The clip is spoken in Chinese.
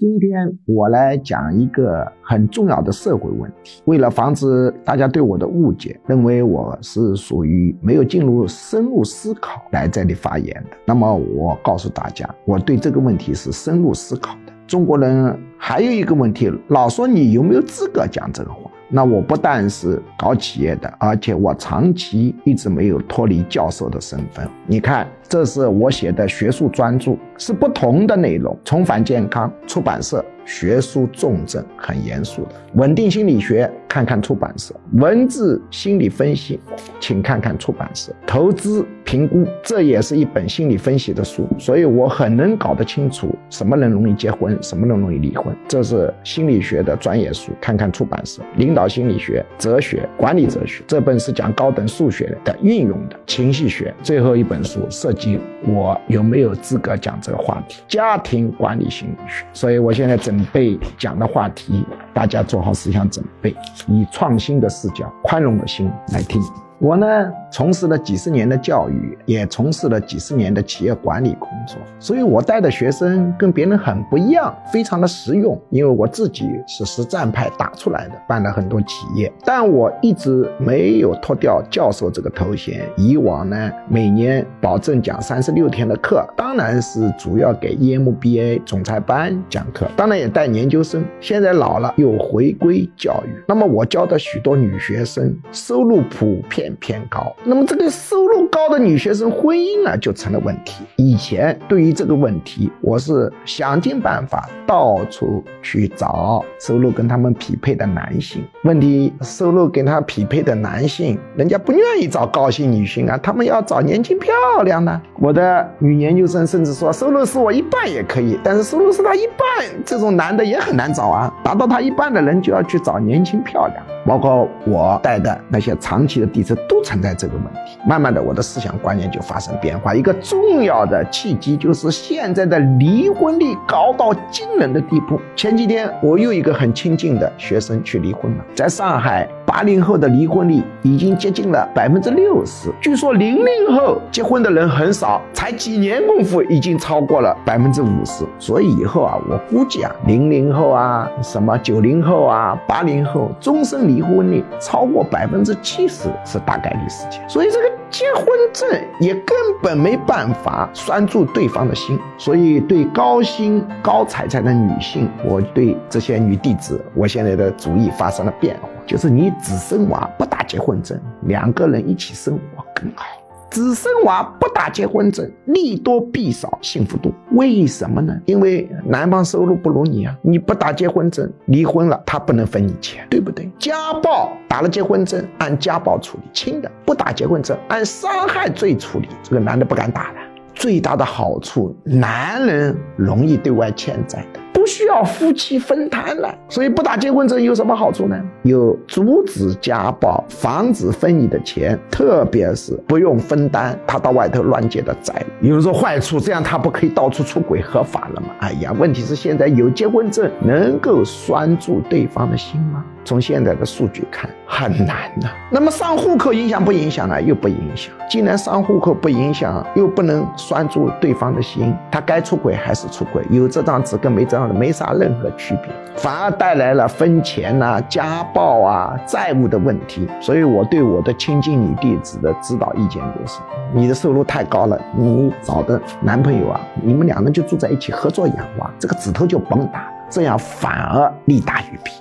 今天我来讲一个很重要的社会问题。为了防止大家对我的误解，认为我是属于没有进入深入思考来这里发言的，那么我告诉大家，我对这个问题是深入思考的。中国人还有一个问题，老说你有没有资格讲这个话？那我不但是搞企业的，而且我长期一直没有脱离教授的身份。你看。这是我写的学术专著，是不同的内容。重返健康出版社，学术重症，很严肃的。稳定心理学，看看出版社。文字心理分析，请看看出版社。投资评估，这也是一本心理分析的书，所以我很能搞得清楚什么人容易结婚，什么人容易离婚。这是心理学的专业书，看看出版社。领导心理学、哲学、管理哲学，这本是讲高等数学的运用的。情绪学，最后一本书涉及。我有没有资格讲这个话题？家庭管理心理学，所以我现在准备讲的话题，大家做好思想准备，以创新的视角、宽容的心来听。我呢，从事了几十年的教育，也从事了几十年的企业管理工作，所以我带的学生跟别人很不一样，非常的实用。因为我自己是实战派打出来的，办了很多企业，但我一直没有脱掉教授这个头衔。以往呢，每年保证讲三十六天的课，当然是主要给 EMBA 总裁班讲课，当然也带研究生。现在老了，又回归教育。那么我教的许多女学生，收入普遍。偏高，那么这个收入高的女学生婚姻呢就成了问题。以前对于这个问题，我是想尽办法到处去找收入跟他们匹配的男性。问题收入跟他匹配的男性，人家不愿意找高薪女性啊，他们要找年轻漂亮的。我的女研究生甚至说，收入是我一半也可以，但是收入是他一半，这种男的也很难找啊。达到他一半的人就要去找年轻漂亮。包括我带的那些长期的弟子。都存在这个问题，慢慢的，我的思想观念就发生变化。一个重要的契机就是现在的离婚率高到惊人的地步。前几天，我又一个很亲近的学生去离婚了，在上海。八零后的离婚率已经接近了百分之六十，据说零零后结婚的人很少，才几年功夫已经超过了百分之五十。所以以后啊，我估计啊，零零后啊，什么九零后啊，八零后终身离婚率超过百分之七十是大概率事件。所以这个结婚证也根本没办法拴住对方的心。所以对高薪高财产的女性，我对这些女弟子，我现在的主意发生了变化。就是你只生娃不打结婚证，两个人一起生活更好。只生娃不打结婚证，利多弊少，幸福多。为什么呢？因为男方收入不如你啊，你不打结婚证，离婚了他不能分你钱，对不对？家暴打了结婚证，按家暴处理轻的；不打结婚证，按伤害罪处理。这个男的不敢打了。最大的好处，男人容易对外欠债的。不需要夫妻分摊了，所以不打结婚证有什么好处呢？有阻止家暴、防止分你的钱，特别是不用分担他到外头乱借的债。有人说坏处，这样他不可以到处出轨合法了吗？哎呀，问题是现在有结婚证能够拴住对方的心吗？从现在的数据看，很难的。那么上户口影响不影响呢？又不影响。既然上户口不影响，又不能拴住对方的心，他该出轨还是出轨，有这张纸跟没这张没啥任何区别，反而带来了分钱呐、家暴啊、债务的问题。所以我对我的亲近女弟子的指导意见就是：你的收入太高了，你找的男朋友啊，你们两人就住在一起合作养娃，这个指头就甭打，这样反而利大于弊。